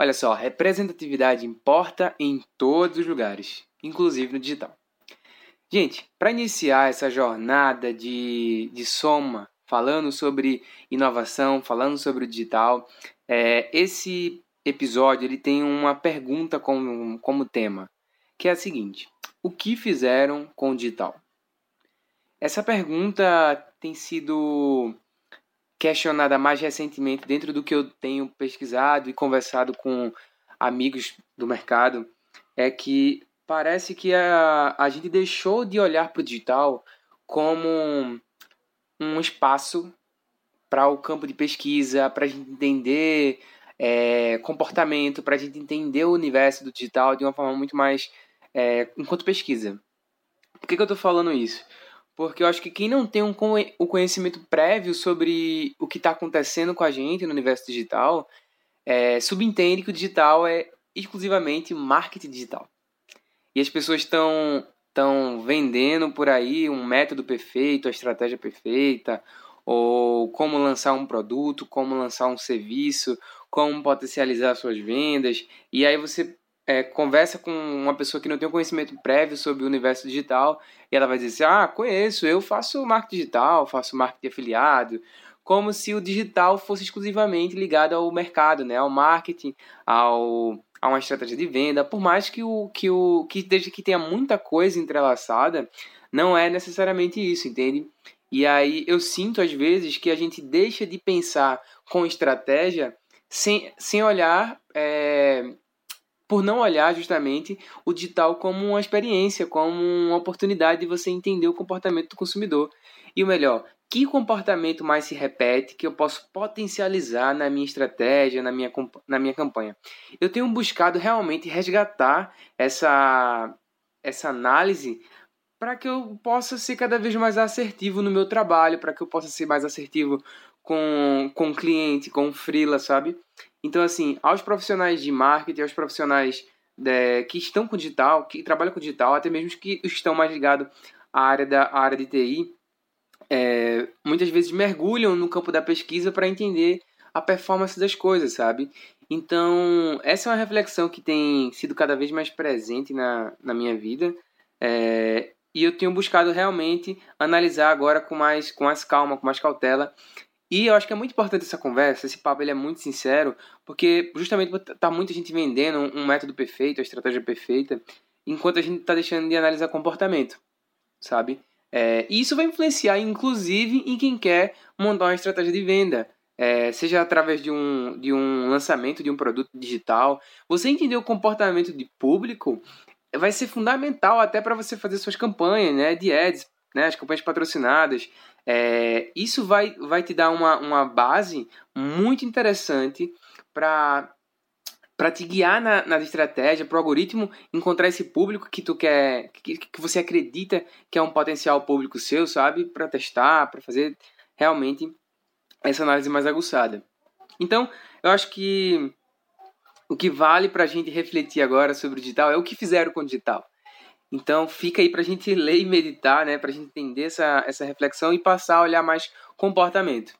olha só, representatividade importa em todos os lugares, inclusive no digital. Gente, para iniciar essa jornada de, de soma, falando sobre inovação, falando sobre o digital, é, esse episódio ele tem uma pergunta como, como tema, que é a seguinte: O que fizeram com o digital? Essa pergunta tem sido questionada mais recentemente dentro do que eu tenho pesquisado e conversado com amigos do mercado é que parece que a, a gente deixou de olhar para o digital como um espaço para o campo de pesquisa, para a gente entender é, comportamento, para a gente entender o universo do digital de uma forma muito mais é, enquanto pesquisa. Por que, que eu estou falando isso? Porque eu acho que quem não tem um, um conhecimento prévio sobre o que está acontecendo com a gente no universo digital, é, subentende que o digital é exclusivamente marketing digital. E as pessoas estão estão vendendo por aí um método perfeito, a estratégia perfeita, ou como lançar um produto, como lançar um serviço, como potencializar suas vendas. E aí você é, conversa com uma pessoa que não tem um conhecimento prévio sobre o universo digital e ela vai dizer assim, ah, conheço, eu faço marketing digital, faço marketing afiliado, como se o digital fosse exclusivamente ligado ao mercado, né, ao marketing, ao, a uma estratégia de venda, por mais que o que o que desde que tenha muita coisa entrelaçada, não é necessariamente isso, entende? E aí eu sinto às vezes que a gente deixa de pensar com estratégia sem, sem olhar é, por não olhar justamente o digital como uma experiência, como uma oportunidade de você entender o comportamento do consumidor. E o melhor, que comportamento mais se repete que eu posso potencializar na minha estratégia, na minha, na minha campanha. Eu tenho buscado realmente resgatar essa, essa análise para que eu possa ser cada vez mais assertivo no meu trabalho, para que eu possa ser mais assertivo com, com o cliente, com o freela, sabe? Então, assim, aos profissionais de marketing, aos profissionais de, que estão com digital, que trabalham com digital, até mesmo que estão mais ligados à área, da, à área de TI, é, muitas vezes mergulham no campo da pesquisa para entender a performance das coisas, sabe? Então, essa é uma reflexão que tem sido cada vez mais presente na, na minha vida. É, e eu tenho buscado realmente analisar agora com mais, com mais calma, com mais cautela, e eu acho que é muito importante essa conversa, esse papo ele é muito sincero, porque justamente tá muita gente vendendo um método perfeito, a estratégia perfeita, enquanto a gente tá deixando de analisar comportamento, sabe? É, e isso vai influenciar, inclusive, em quem quer montar uma estratégia de venda. É, seja através de um, de um lançamento de um produto digital. Você entender o comportamento de público vai ser fundamental até para você fazer suas campanhas né, de ads, né, as campanhas patrocinadas. É, isso vai, vai te dar uma, uma base muito interessante para para te guiar na, na estratégia, para o algoritmo encontrar esse público que tu quer, que, que você acredita que é um potencial público seu, sabe? Para testar, para fazer realmente essa análise mais aguçada. Então, eu acho que o que vale para a gente refletir agora sobre o digital é o que fizeram com o digital. Então fica aí para a gente ler e meditar, né? Para a gente entender essa, essa reflexão e passar a olhar mais comportamento.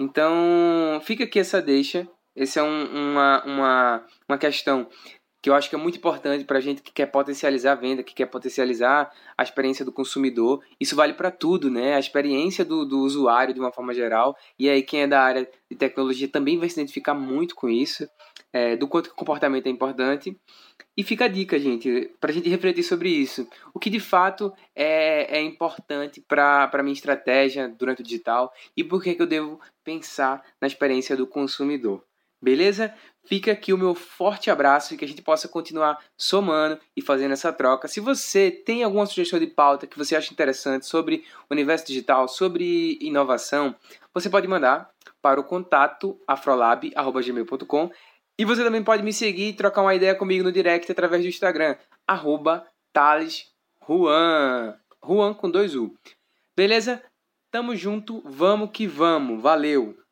Então fica aqui essa deixa. Essa é um, uma, uma, uma questão que eu acho que é muito importante para a gente que quer potencializar a venda, que quer potencializar a experiência do consumidor. Isso vale para tudo, né? A experiência do, do usuário de uma forma geral. E aí quem é da área de tecnologia também vai se identificar muito com isso, é, do quanto o comportamento é importante. E fica a dica, gente, para a gente refletir sobre isso. O que de fato é, é importante para a minha estratégia durante o digital e por que, que eu devo pensar na experiência do consumidor. Beleza? Fica aqui o meu forte abraço e que a gente possa continuar somando e fazendo essa troca. Se você tem alguma sugestão de pauta que você acha interessante sobre o universo digital, sobre inovação, você pode mandar para o contato afrolab.gmail.com e você também pode me seguir e trocar uma ideia comigo no direct através do Instagram, arroba Juan. Com dois U. Beleza? Tamo junto, vamos que vamos. Valeu!